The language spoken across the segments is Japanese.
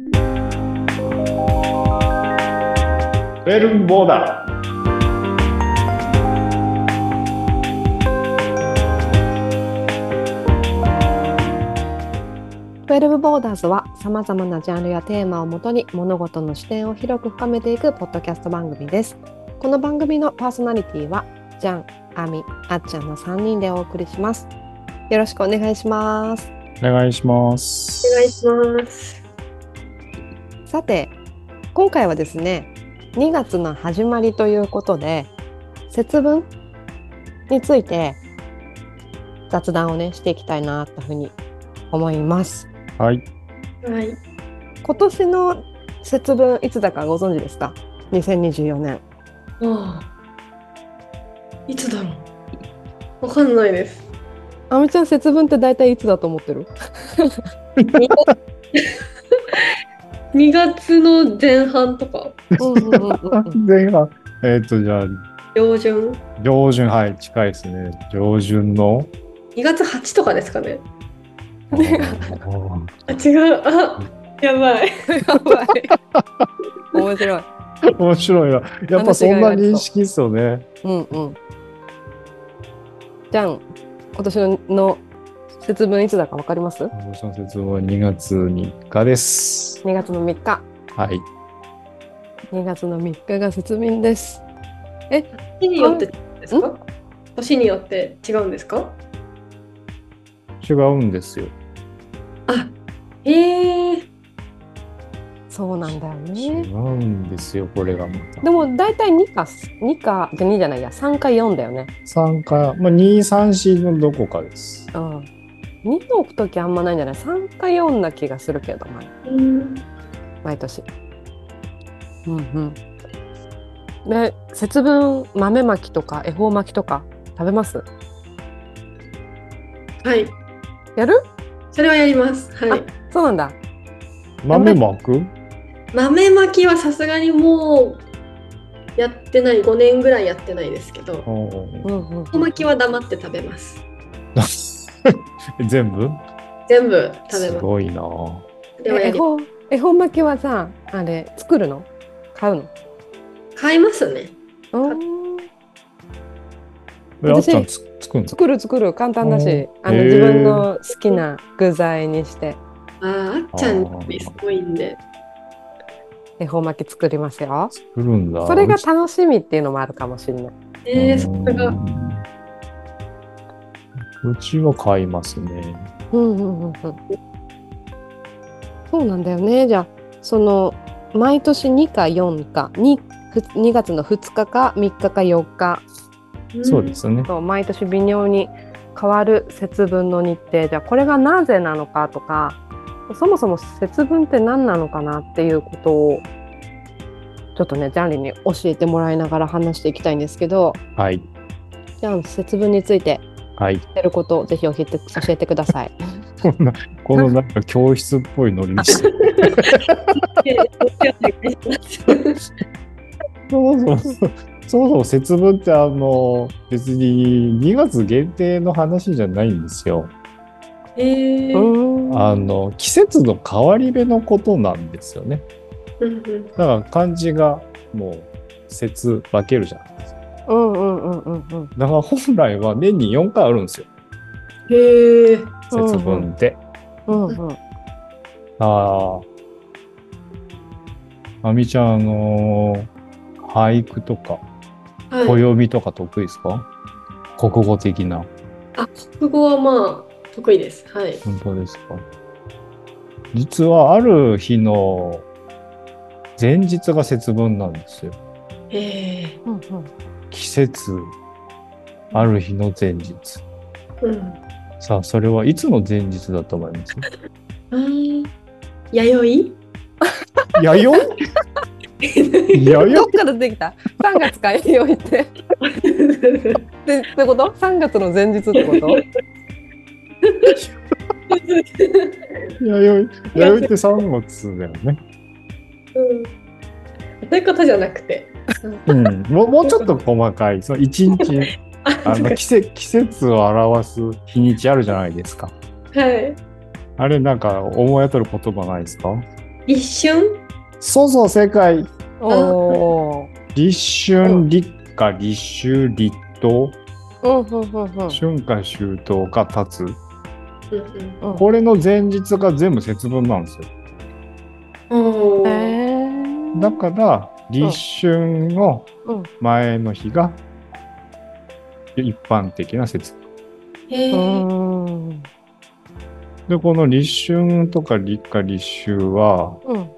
ウェルボーダ12ボーダーズはさまざまなジャンルやテーマをもとに物事の視点を広く深めていくポッドキャスト番組です。この番組のパーソナリティはジャン、アミ、あっちゃんの3人でお送りします。よろしくお願いします。お願いします。お願いします。さて、今回はですね、2月の始まりということで、節分について雑談をね、していきたいなというふうに思います。はい。はい。今年の節分いつだかご存知ですか ?2024 年。ああ。いつだろう。わかんないです。あみちゃん節分って大体いつだと思ってる？2月の前半とか前半、えっ、と、じゃあ、上旬上旬、はい、近いですね。上旬の？2月8とかですかね。あ違う。あやばい。やばい。面白い。面白いな。やっぱそんな認識っすよね。うんうん。じゃん、今年のの節分いつだかわかります？今年の節分は2月3日です。?2 月の3日。はい。2月の3日が節分です。年によってですか？年によって違うんですか？違うんですよ。あ、へえ。そうなんだよ違ね。うんですよ、これがまた。でも大体2か、2か、じゃ2じゃないや、3か4だよね。3か、まあ、2、3、4のどこかです。うん。2の置くときあんまないんじゃない ?3 か4な気がするけど、毎うん。毎年。うんうん。で、節分豆まきとか恵方巻きとか食べます？はい。やる？それはやります。はい。そうなんだ。豆まく？豆まきはさすがにもうやってない5年ぐらいやってないですけどうんうんうん。豆まきは黙って食べます 全部？全部食べます。すごいな。ぁそれはやりえ恵方恵方巻きはさ、あれ作るの？買うの？買いますね。うんえあっちゃんつ作る作る作る。簡単だしうん、あの自分の好きな具材にして。あーあっちゃんすごいんで。恵方巻き作りますよ。作るんだ。それが楽しみっていうのもあるかもしれない。えー、それがうちは買いますね。うんうんうんうん。そうなんだよね。じゃあその毎年2か4か 2, 2月の2日か3日か4日そうですね。と毎年微妙に変わる節分の日程じゃあこれがなぜなのかとかそもそも節分って何なのかなっていうことをちょっとねジャンリに教えてもらいながら話していきたいんですけどはい。じゃあ節分についてはい。てることをぜひ教えて教えてください。こんな、このなんか教室っぽいノリにして。そもそも、そもそも節分ってあの、別に2月限定の話じゃないんですよ。えーうんあの、季節の変わり目のことなんですよね。だから漢字がもう節分けるじゃないですか。うんうんうんうんうんだから本来は年に4回あるんですよ。へえ節分って。うんうん。ああ。あみちゃん、あのー俳句とか、はい暦とか得意ですか？国語的な。国語はまあ得意ですはい本当ですか？実はある日の前日が節分なんですよ。へえうんうん季節ある日の前日。うんさあ、それはいつの前日だと思います？弥生？弥生？弥どっから出てきた ?3 月かよいって。でってこと ?3 月の前日ってこと？生弥生？弥生って3月だよね。うんそういうことじゃなくて。うん、もうもうちょっと細かい、その一日、あの季節季節を表す日にちあるじゃないですか。はい。あれなんか思い当たる言葉ないですか？一瞬？そうそう、正解。おー。立春、立夏、立秋、立冬、春夏秋冬が立つ。これの前日が全部節分なんですよ。だから、立春のうん前の日が一般的な節分。うへー。で、この立春とか立夏、立秋は、うん。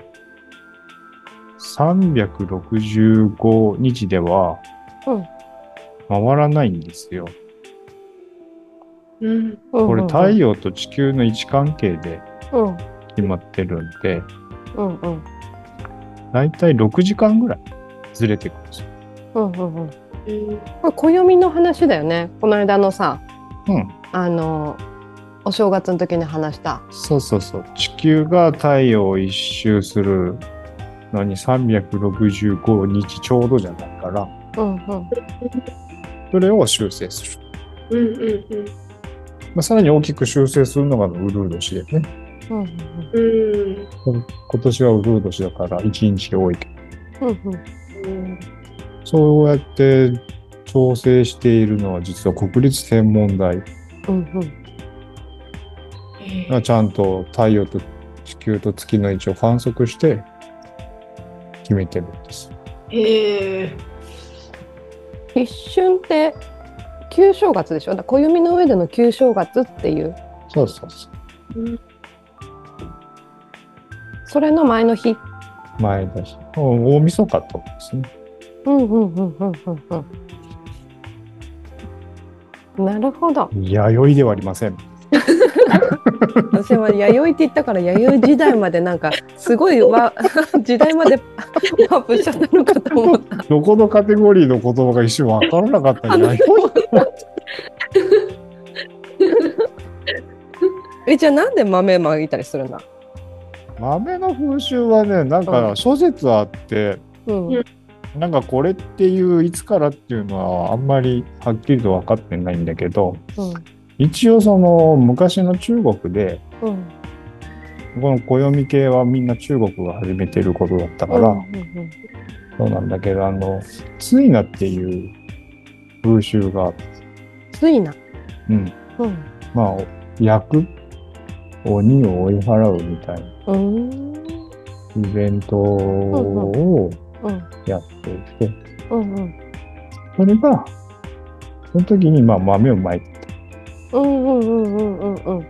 365日ではうん回らないんですよ。うん。これ太陽と地球の位置関係でうん決まってるんで、うんうんだいたい6時間ぐらいずれてくるんですよ。うんうんうん。うんこれ暦の話だよね。この間のさ、うん。あのお正月の時に話した。そうそうそう。地球が太陽を一周するのに365日ちょうどじゃないから、うんうんそれを修正する。うんうんまあ、さらに大きく修正するのがウルー年でね。うんうんうん。今年はウルー年だから1日多いけど、うんうんうん。そうやって調整しているのは実は国立天文台うんうんちゃんと太陽と地球と月の位置を観測して決めてるんです。へえ。立春って旧正月でしょ？暦の上での旧正月っていうそうそうそう。うんそれの前の日？前だし、大晦日とかですね。うんうんうんうんうんうん。なるほど。弥生ではありません。私は弥生って言ったから弥生時代までなんかすごいわ 時代までワープしちゃったのかと思った。どこのカテゴリーの言葉が一瞬わからなかったんじゃない？えじゃあなんで豆まいたりするんだ。豆の風習はね、なんうん。か諸説あって、うん。うん。なんかこれっていういつからっていうのはあんまりはっきりと分かってないんだけど、うん。一応その昔の中国で、うん。この暦系はみんな中国が始めてることだったから、うんうんそうなんだけど、あの、ついなっていう風習があって、ついな。うん。うん。まあ、焼く？鬼を追い払うみたいなうん。イベントをうんやっていて、うんうん。それが、その時にまあ豆をまいて。うんうんうんうん。うんうん。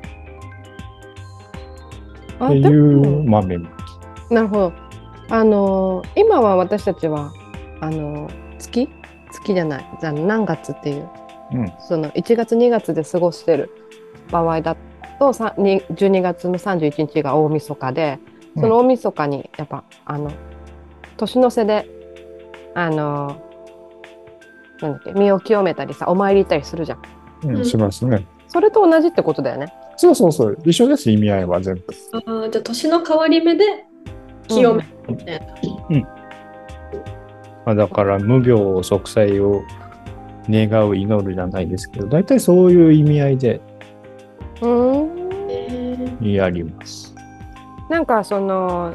あっていう豆まき。なるほど。あのー今は私たちはあのー月？月じゃない。じゃあ何月っていう。うん。その1月2月で過ごしてる場合だとさに12月の31日が大晦日でその大晦日にやっぱあの年の瀬であのーなんだっけ身を清めたりさお参り行ったりするじゃん。うん、しますね。それと同じってことだよね。そうそうそう。一緒です、意味合いは全部。ああ、じゃあ年の変わり目で清めるみたいな。まあ、だから、無病息災を願う、祈るじゃないですけど、大体そういう意味合いでうーんやります。なんかその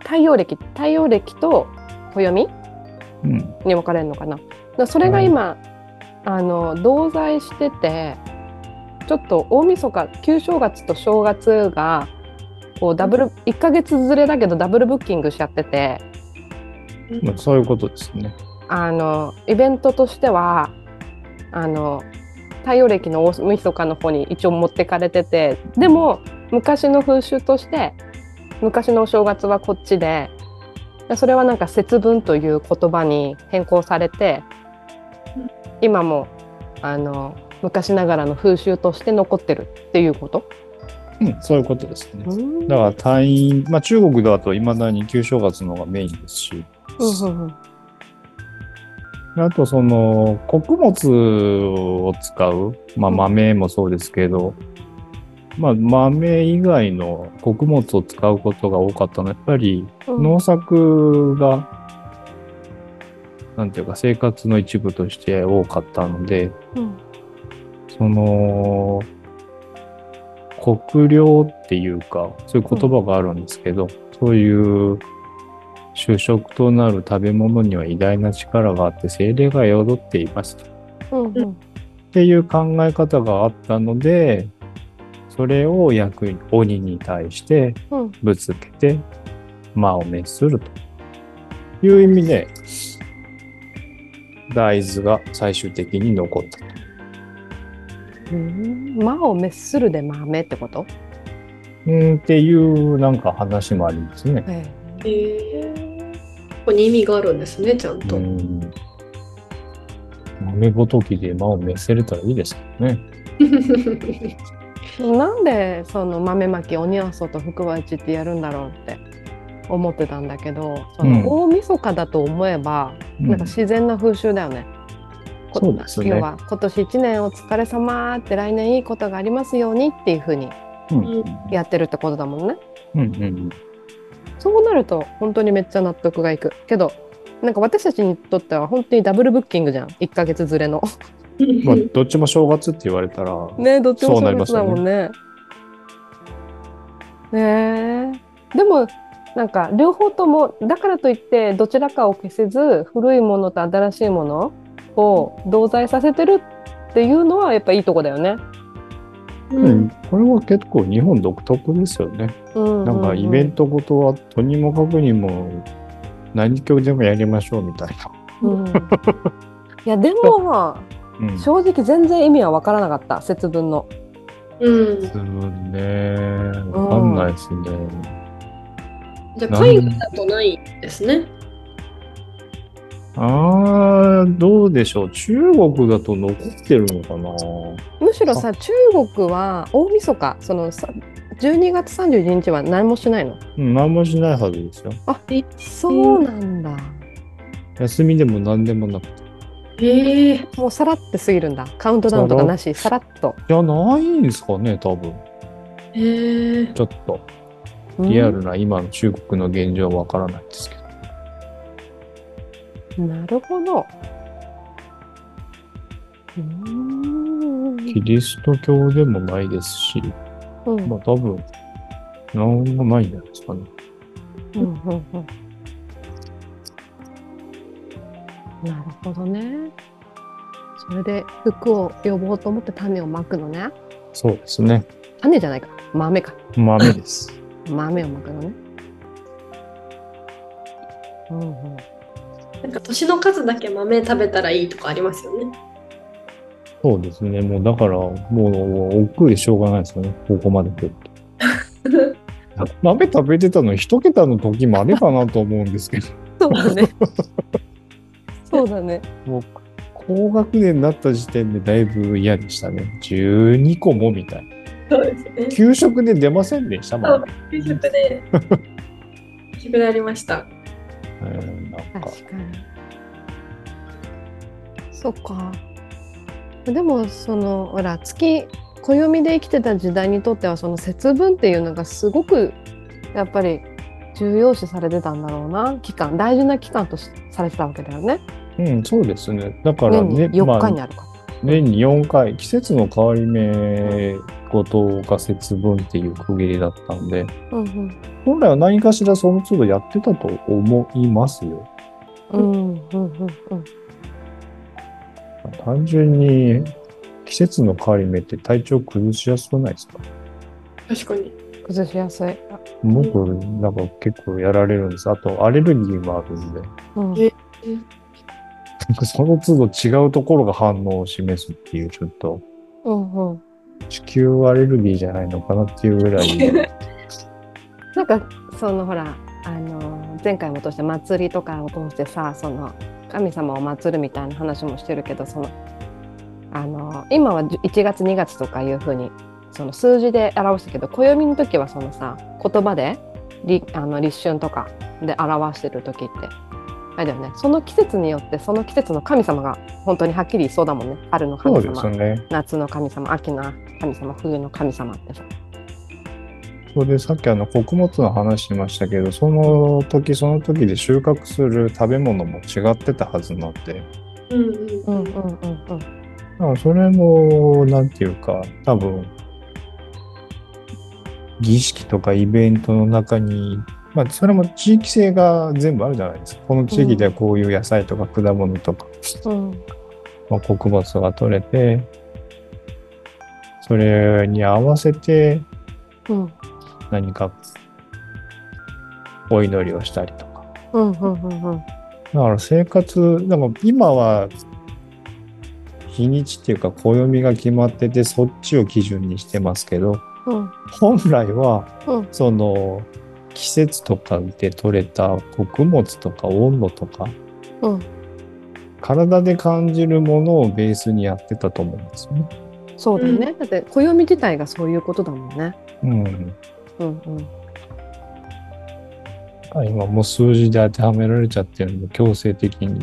太陽暦太陽暦と暦うん。に分かれるのかな。だからそれが今、あの同在しててちょっと大晦日旧正月と正月がこうダブル1ヶ月ずれだけどダブルブッキングしちゃっててまあ、そういうことですね。あのイベントとしてはあの太陽暦の大晦日の方に一応持ってかれててでも昔の風習として昔のお正月はこっちででそれはなんか節分という言葉に変更されてうん今もあの昔ながらの風習として残ってるっていうこと？うん、そういうことですね。うんだから隊員、まあ中国だと未だに旧正月の方がメインですし、うんうんあとその穀物を使う、まあうん。豆もそうですけど、まあ豆以外の穀物を使うことが多かったのは、やっぱりうん。農作が、なんていうか生活の一部として多かったので、うん。その、国領っていうか、そういう言葉があるんですけど、そそういう主食となる食べ物には偉大な力があって精霊が宿っています。と。うんうん。っていう考え方があったので、それを役に鬼に対してうん。ぶつけて魔を滅すると。いう意味で、大豆が最終的に残ったと。うん。魔を滅するで豆ってこと？うんっていうなんか話もありますね。ええ。ー、ここに意味があるんですね、ちゃんと。うん豆ごときで魔を滅せれたらいいですけどね。え なんでその豆まき鬼は外福は内ってやるんだろうって思ってたんだけどその大晦日だと思えば、うんなんか自然な風習だよね。こそうですね要は今年1年お疲れ様って来年いいことがありますようにっていうふうにうんやってるってことだもんね。うんうんそうなると本当にめっちゃ納得がいくけどなんか私たちにとっては本当にダブルブッキングじゃん1ヶ月ずれの。まあ、どっちも正月って言われたら、ねどっちも正月だもんね。ねえでもなんか両方ともだからといってどちらかを消せず古いものと新しいものを同在させてるっていうのはやっぱいいとこだよね。ううんん、これは結構日本独特ですよね。うんなんかイベントごとはとにもかくにも何曲でもやりましょうみたいな。うん、いやでもうん。正直全然意味は分からなかった節分の。うん。ですね。わかんないですね。じゃあ、海外だとないですね。ああ、どうでしょう。中国だと残ってるのかな？むしろさ中国は大晦日そのさ12月31日は何もしないの？うん、何もしないはずですよ。あそうなんだ。休みでも何でもなくて。ええもうさらって過ぎるんだ。カウントダウンとかなし、さらっと。いや、ないんですかね、多分。ええちょっと、リアルな今の中国の現状はわからないですけど。うんなるほど。キリスト教でもないですし、うんまあ多分、なんもないんじゃないですかね。うんうんうんなるほどね。それで服を呼ぼうと思って種をまくのね。そうですね。種じゃないか。豆か。豆です。豆をまくのね。うんうん。なんか年の数だけ豆食べたらいいとかありますよね。そうですね。もうだから、もう、億劫でしょうがないですよね。ここまで来ると。豆食べてたの一桁の時までかなと思うんですけど、そうだね。そうだね。もう、高学年になった時点でだいぶ嫌でしたね。12個もみたいな。そうですね。給食で出ませんでしたもん。給食で。給食でありました。うんなんか、確かに。そっか。でもそのほら月暦で生きてた時代にとってはその節分っていうのがすごくやっぱり重要視されてたんだろうな期間大事な期間としされてたわけだよね。うん、そうですね。だからね、年に4まあ日にあるか年に4回、季節の変わり目ごとが節分っていう区切りだったんで、ら。うん本来は何かしらその都度やってたと思いますよ。うんうんうんうんうん。単純に季節の変わり目って体調崩しやすくないですか？確かに。崩しやすい。僕、なんか結構やられるんです。あと、アレルギーもあるんで、うんえなんかその都度違うところが反応を示すっていう、ちょっとうんうん。地球アレルギーじゃないのかなっていうぐらい、なんかそのほらあの前回も通して祭りとかを通してさその神様を祀るみたいな話もしてるけどそのあの今は1月2月とかいうふうにその数字で表したけど暦の時はそのさ言葉でりあの立春とかで表してる時ってあれだよねその季節によってその季節の神様が本当にはっきりいそうだもんね春の神様、ね。夏の神様秋の神様冬の神様ってさ。それでさっきあの穀物の話しましたけど、その時その時で収穫する食べ物も違ってたはずなんで、うんうんうんうんうん。うんだからそれも、なんていうか、多分、儀式とかイベントの中にまあ、それも地域性が全部あるじゃないですか。この地域ではこういう野菜とか果物とか、うん。まあ、穀物が取れて、それに合わせてうん何かお祈りをしたりとか。うんうんうんうんだから生活、でも今は日にちっていうか暦が決まっててそっちを基準にしてますけど、うん本来はうんその季節とかで取れた穀物とか温度とかうん体で感じるものをベースにやってたと思うんですよね。そうだよね、だって暦自体がそういうことだもんね。うん、うんうん今もう数字で当てはめられちゃってるんで強制的に、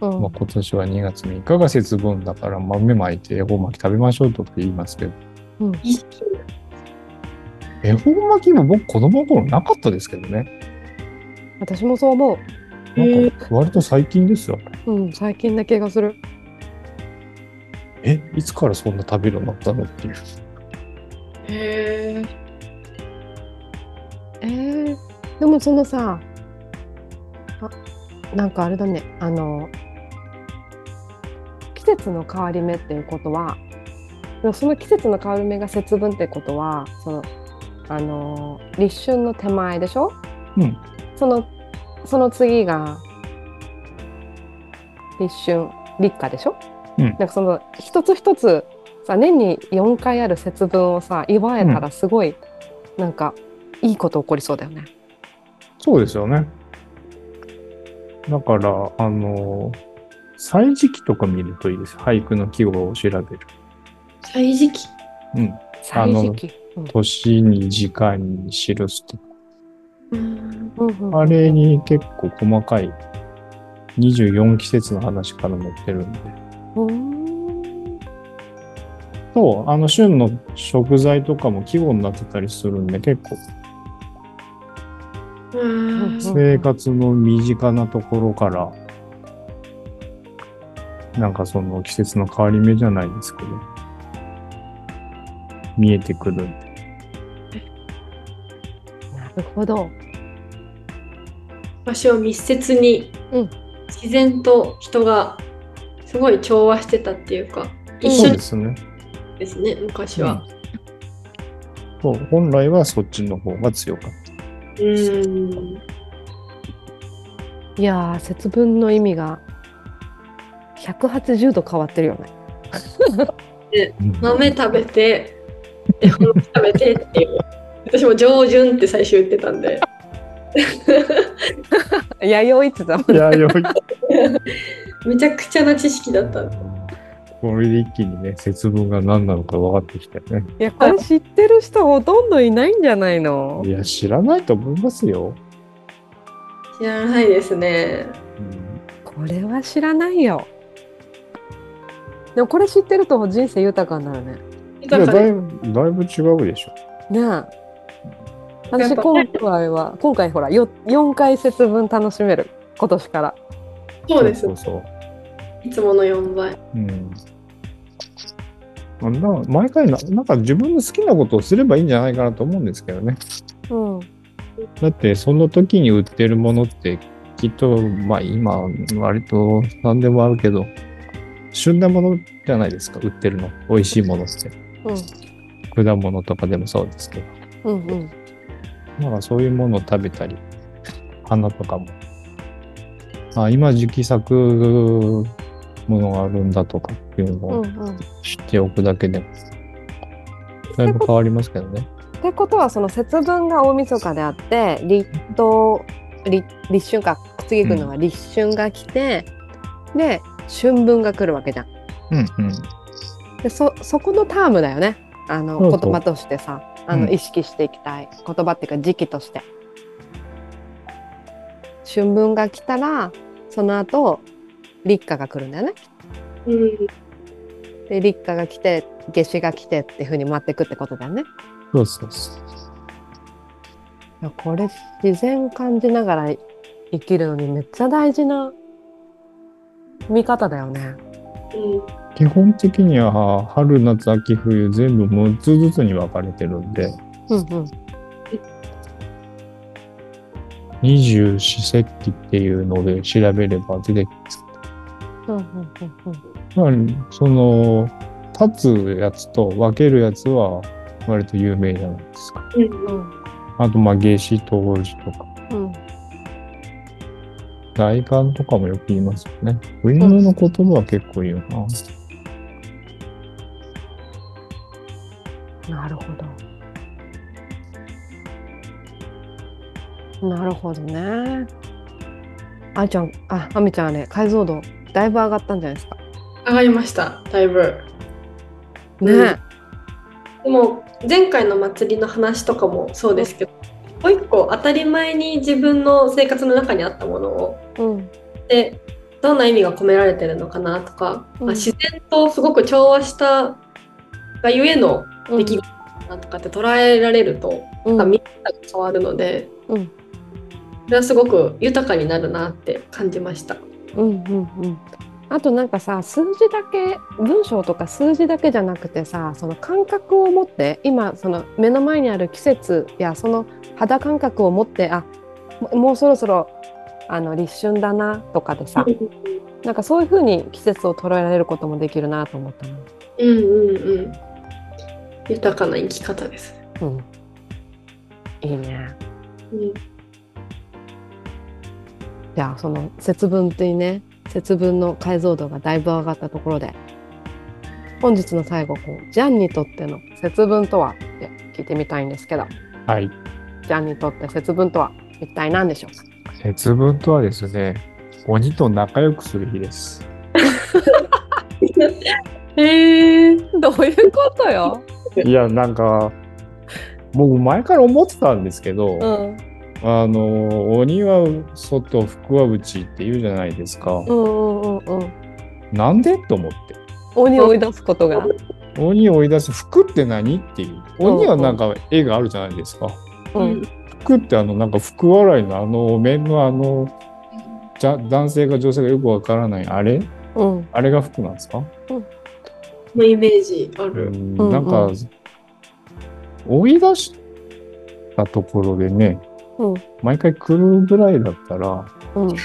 うんまあ、今年は2月3日が節分だから豆まいて恵方巻き食べましょうとか言いますけど意識恵方巻きも僕子供の頃なかったですけどね私もそう思なんか割と最近ですよ。う。うん、最近な気がする。えいつからそんな食べるようになったのっていう。へえ。えー、でもそのさ、あなんかあれだね、あの、季節の変わり目っていうことは、その季節の変わり目が節分ってことは、その、あの、立春の手前でしょ？うん。その、その次が、立春、立夏でしょ？うん。なんかその、一つ一つ、さ、年に4回ある節分をさ、祝えたらすごい、なんか、いいこと起こりそうだよね。そうですよね。だから、あの、歳時記とか見るといいです。俳句の季語を調べる。歳時期。うん。歳時期。うん年に時間に記すと。うん。うんうんあれに結構細かい24季節の話から載ってるんで。うーんそう、あの旬の食材とかも季語になってたりするんで、結構生活の身近なところから、なんかその季節の変わり目じゃないですけど、見えてくるんで。なるほど。場所を密接に、うん自然と人がすごい調和してたっていうか、一緒にそうですね。ですね、昔は。そう本来はそっちの方が強かった。うん。いやー、節分の意味が180度変わってるよね。豆食べて、絵本食べてっていう。私も上旬って最初言ってたんで。弥生ってたもんいや、よい。めちゃくちゃな知識だった。これで一気にね、節分が何なのか分かってきたよね。いや、これ知ってる人ほとんどいないんじゃないの？いや、知らないと思いますよ。知らないですね。これは知らないよ。でもこれ知ってると人生豊かになるね。だいぶ、だいぶ違うでしょ。ねえ。や私今回は、今回ほら、よ4回節分楽しめる。今年から。そうですそうそう。いつもの4倍。うん。あな毎回な、なんか自分の好きなことをすればいいんじゃないかなと思うんですけどね。うん。だって、その時に売ってるものって、きっと、まあ今、割と何でもあるけど、旬なものじゃないですか、売ってるの。美味しいものって。果物とかでもそうですけど。うん。うんうん。なんかそういうものを食べたり、花とかも。あ、今時期咲くものがあるんだとかっていうのをうんうん。知っておくだけでも、だいぶ変わりますけどね。ってことはその節分が大晦日であって立冬立立春か次来るのは立春が来て、で春分が来るわけじゃん。うんうん。でそそこのタームだよねあの言葉としてさあの、うん意識していきたい言葉っていうか時期として。春分が来たらその後立夏が来るんだよね。うん。で立夏が来て夏至が来てっていう風に回っていくってことだよね。そうそうそう。いやこれ自然感じながら生きるのにめっちゃ大事な見方だよね。うん。基本的には春、夏、秋、冬全部6つずつに分かれてるんで、うんうん。二十四節気っていうので調べれば出てきます。まあ、その、立つやつと分けるやつは割と有名じゃないですか。うんうんあと、まあ、夏至、冬至とか、うんとかもよく言いますよね。冬の言葉は結構言うな。なるほど。なるほどね。あいちゃん、あ、あみちゃんあれ、解像度だいぶ上がったんじゃないですか。上がりました、だいぶ。ね、うん。でも前回の祭りの話とかもそうですけど、もう一個当たり前に自分の生活の中にあったものを。うん、でどんな意味が込められてるのかなとか、うん。まあ自然とすごく調和したがゆえのうん、出来事だなとかって捉えられると、うん、なんか見方が変わるので、うん。それはすごく豊かになるなって感じました。うんうんうん。あとなんかさ数字だけ文章とか数字だけじゃなくてさその感覚を持って今その目の前にある季節やその肌感覚を持ってあももうそろそろあの立春だなとかでさなんかそういう風に季節を捉えられることもできるなと思ったの。うんうんうん。豊かな生き方です。うん、いいね。うんじゃあその節分っていうね節分の解像度がだいぶ上がったところで本日の最後こうジャンにとっての節分とはって聞いてみたいんですけどはい。ジャンにとって節分とは一体何でしょうか？節分とはですね、鬼と仲良くする日です。へ え。どういうことよ、いや、なんか、僕前から思ってたんですけど、うん、あの、鬼は外、福は内って言うじゃないですか。うんうんうんうん。なんで？と思って。鬼を追い出すことが、鬼を追い出す。服って何？っていう。鬼はなんか絵があるじゃないですか。うん。服ってあのなんか福笑いの？あの面のあのじゃ男性か女性がよくわからないあれ？うん。あれが服なんですか、のイメージあうる。ん、うんなんか追い出したところでねうん。毎回来るぐらいだったらうん。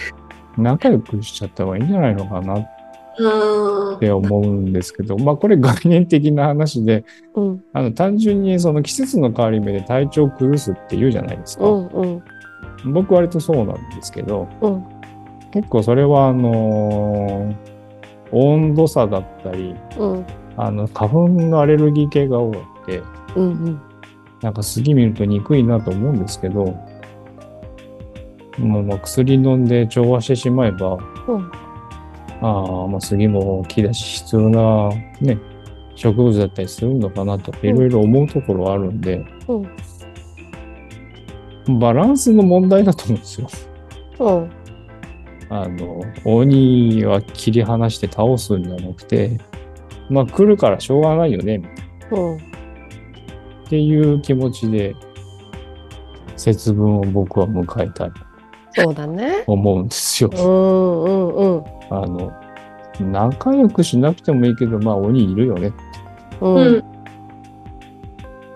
仲良くしちゃった方がいいんじゃないのかなっあて思うんですけどまあこれ概念的な話でうん。あの単純にその季節の変わり目で体調を崩すって言うじゃないですか、うんうん。僕割とそうなんですけどうん。結構それはあのー温度差だったりうん。あの花粉のアレルギー系が多くてうん。なんか杉見ると憎いなと思うんですけどもうまあ薬飲んで調和してしまえばうん。ああまあ杉も木だし必要なね植物だったりするのかなとかいろいろ思うところはあるんで、うん。バランスの問題だと思うんですよ。うん。あの、鬼は切り離して倒すんじゃなくて、まあ来るからしょうがないよね、うん。っていう気持ちで、節分を僕は迎えたい。とそうだね。思うんですよ。うんうんうんあの、仲良くしなくてもいいけど、まあ鬼いるよね。あ。うんうん。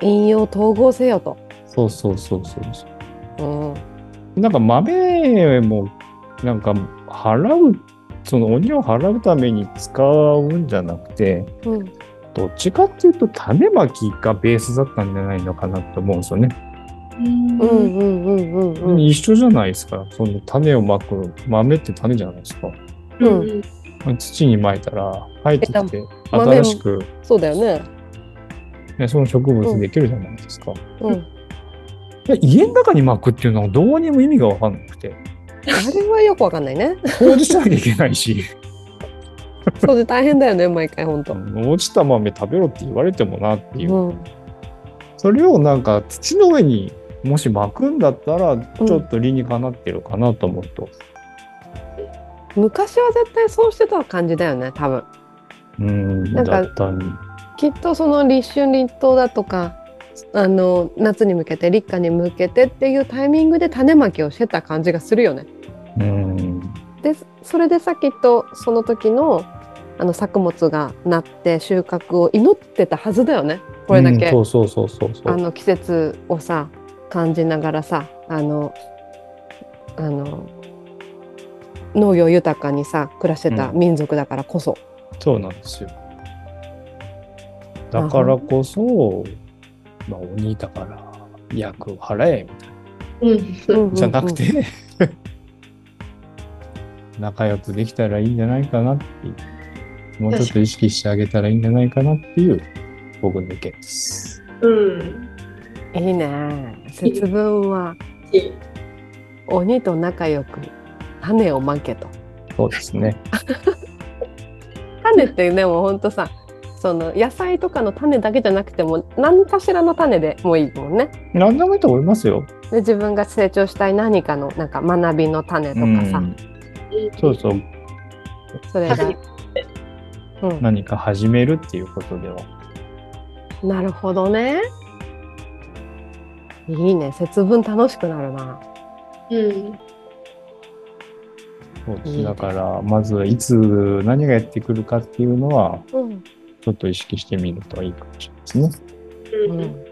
引用統合せよと。そうそうそうそうそう。うんなんか豆も、なんか払う、その鬼を払うために使うんじゃなくて、うんどっちかっていうと種まきがベースだったんじゃないのかなと思うんですよね。一緒じゃないですか。その種をまく、豆って種じゃないですか。うんうん。土にまいたら生えてきて、豆新しく、そうだよね。ね、その植物できるじゃないですか。うん。家の中に巻くっていうのはどうにも意味がわかんなくて、あれはよくわかんないね。掃除しなきゃいけないし、掃除大変だよね、毎回本当。落ちた豆食べろって言われてもなっていう。うん。それをなんか土の上にもし巻くんだったら、ちょっと理にかなってるかなと思うと。昔は絶対そうしてた感じだよね、多分。うん、なんか。きっとその立春立冬だとか、あの夏に向けて立夏に向けてっていうタイミングで種まきをしてた感じがするよね。うん。でそれでさきっとその時のあの作物がなって収穫を祈ってたはずだよねこれだけ、そうそうそうそう。あの季節をさ感じながらさあのあの農業豊かにさ暮らしてた民族だからこそ、そうなんですよ。だからこそ、まあ、鬼だから役を払えみたいうん。うんうんうんな。じゃなくて、仲良くできたらいいんじゃないかなっていう。もうちょっと意識してあげたらいいんじゃないかなっていう僕の意見です。うん。いいね。節分は鬼と仲良く種をまけと。そうですね。種ってでもほんとさその野菜とかの種だけじゃなくても何かしらの種でもいいもんね。何でもいいと思いますよ。で自分が成長したい何かのなんか学びの種とかさ、うん。そうそう。それが、はいうん、何か始めるっていうことでは。なるほどねいいね節分楽しくなるなうん。そうですいいねだから、まずいつ何がやってくるかっていうのは、うん、ちょっと意識してみるといいかもしれないですね。うん。うん、